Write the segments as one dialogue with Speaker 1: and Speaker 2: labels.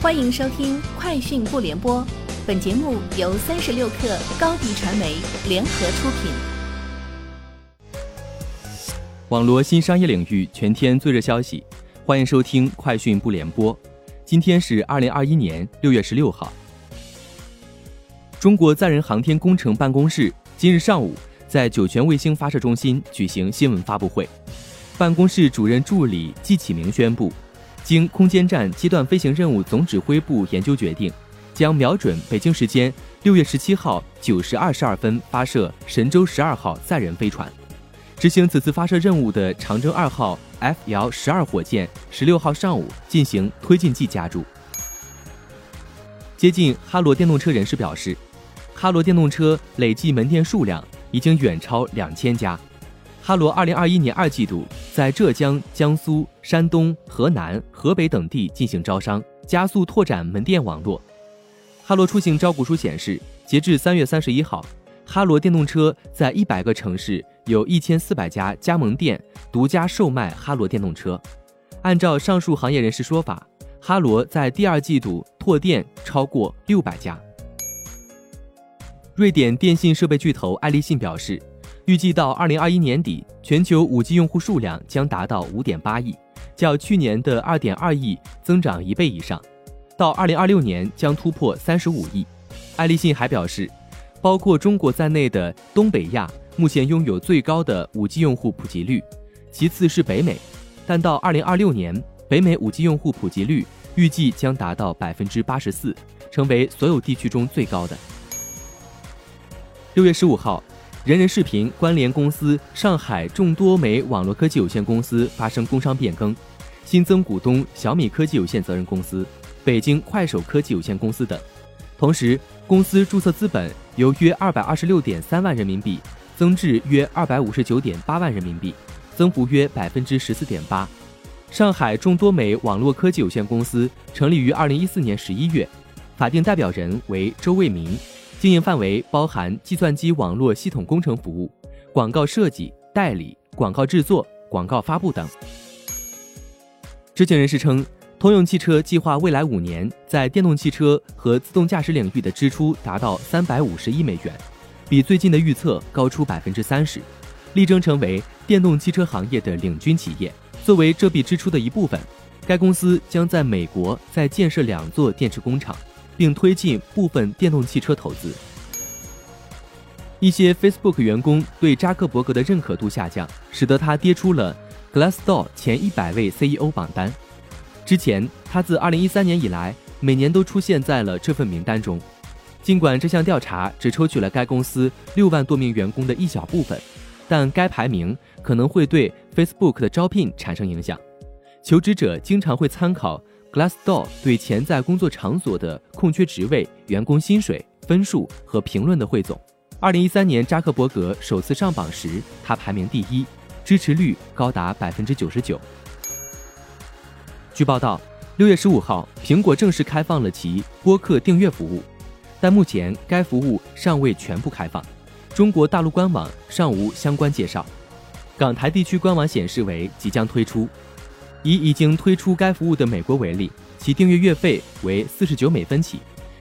Speaker 1: 欢迎收听《快讯不联播》，本节目由三十六克高低传媒联合出品。
Speaker 2: 网络新商业领域全天最热消息，欢迎收听《快讯不联播》。今天是二零二一年六月十六号。中国载人航天工程办公室今日上午在酒泉卫星发射中心举行新闻发布会，办公室主任助理季启明宣布。经空间站阶段飞行任务总指挥部研究决定，将瞄准北京时间六月十七号九时二十二分发射神舟十二号载人飞船。执行此次发射任务的长征二号 F 遥十二火箭十六号上午进行推进剂加注。接近哈罗电动车人士表示，哈罗电动车累计门店数量已经远超两千家。哈罗二零二一年二季度在浙江、江苏、山东、河南、河北等地进行招商，加速拓展门店网络。哈罗出行招股书显示，截至三月三十一号，哈罗电动车在一百个城市有一千四百家加盟店独家售卖哈罗电动车。按照上述行业人士说法，哈罗在第二季度拓店超过六百家。瑞典电信设备巨头爱立信表示。预计到二零二一年底，全球五 G 用户数量将达到五点八亿，较去年的二点二亿增长一倍以上。到二零二六年将突破三十五亿。爱立信还表示，包括中国在内的东北亚目前拥有最高的五 G 用户普及率，其次是北美。但到二零二六年，北美五 G 用户普及率预计将达到百分之八十四，成为所有地区中最高的。六月十五号。人人视频关联公司上海众多媒网络科技有限公司发生工商变更，新增股东小米科技有限责任公司、北京快手科技有限公司等。同时，公司注册资本由约二百二十六点三万人民币增至约二百五十九点八万人民币，增幅约百分之十四点八。上海众多媒网络科技有限公司成立于二零一四年十一月，法定代表人为周卫民。经营范围包含计算机网络系统工程服务、广告设计、代理、广告制作、广告发布等。知情人士称，通用汽车计划未来五年在电动汽车和自动驾驶领域的支出达到三百五十亿美元，比最近的预测高出百分之三十，力争成为电动汽车行业的领军企业。作为这笔支出的一部分，该公司将在美国再建设两座电池工厂。并推进部分电动汽车投资。一些 Facebook 员工对扎克伯格的认可度下降，使得他跌出了 Glassdoor 前一百位 CEO 榜单。之前，他自2013年以来每年都出现在了这份名单中。尽管这项调查只抽取了该公司六万多名员工的一小部分，但该排名可能会对 Facebook 的招聘产生影响。求职者经常会参考。Glassdoor 对潜在工作场所的空缺职位、员工薪水、分数和评论的汇总。二零一三年扎克伯格首次上榜时，他排名第一，支持率高达百分之九十九。据报道，六月十五号，苹果正式开放了其播客订阅服务，但目前该服务尚未全部开放，中国大陆官网尚无相关介绍，港台地区官网显示为即将推出。以已经推出该服务的美国为例，其订阅月费为四十九美分起，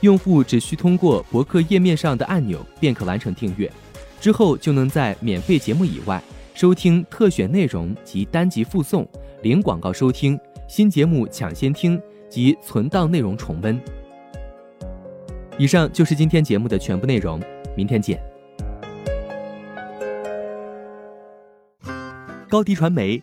Speaker 2: 用户只需通过博客页面上的按钮便可完成订阅，之后就能在免费节目以外收听特选内容及单集附送、零广告收听、新节目抢先听及存档内容重温。以上就是今天节目的全部内容，明天见。高迪传媒。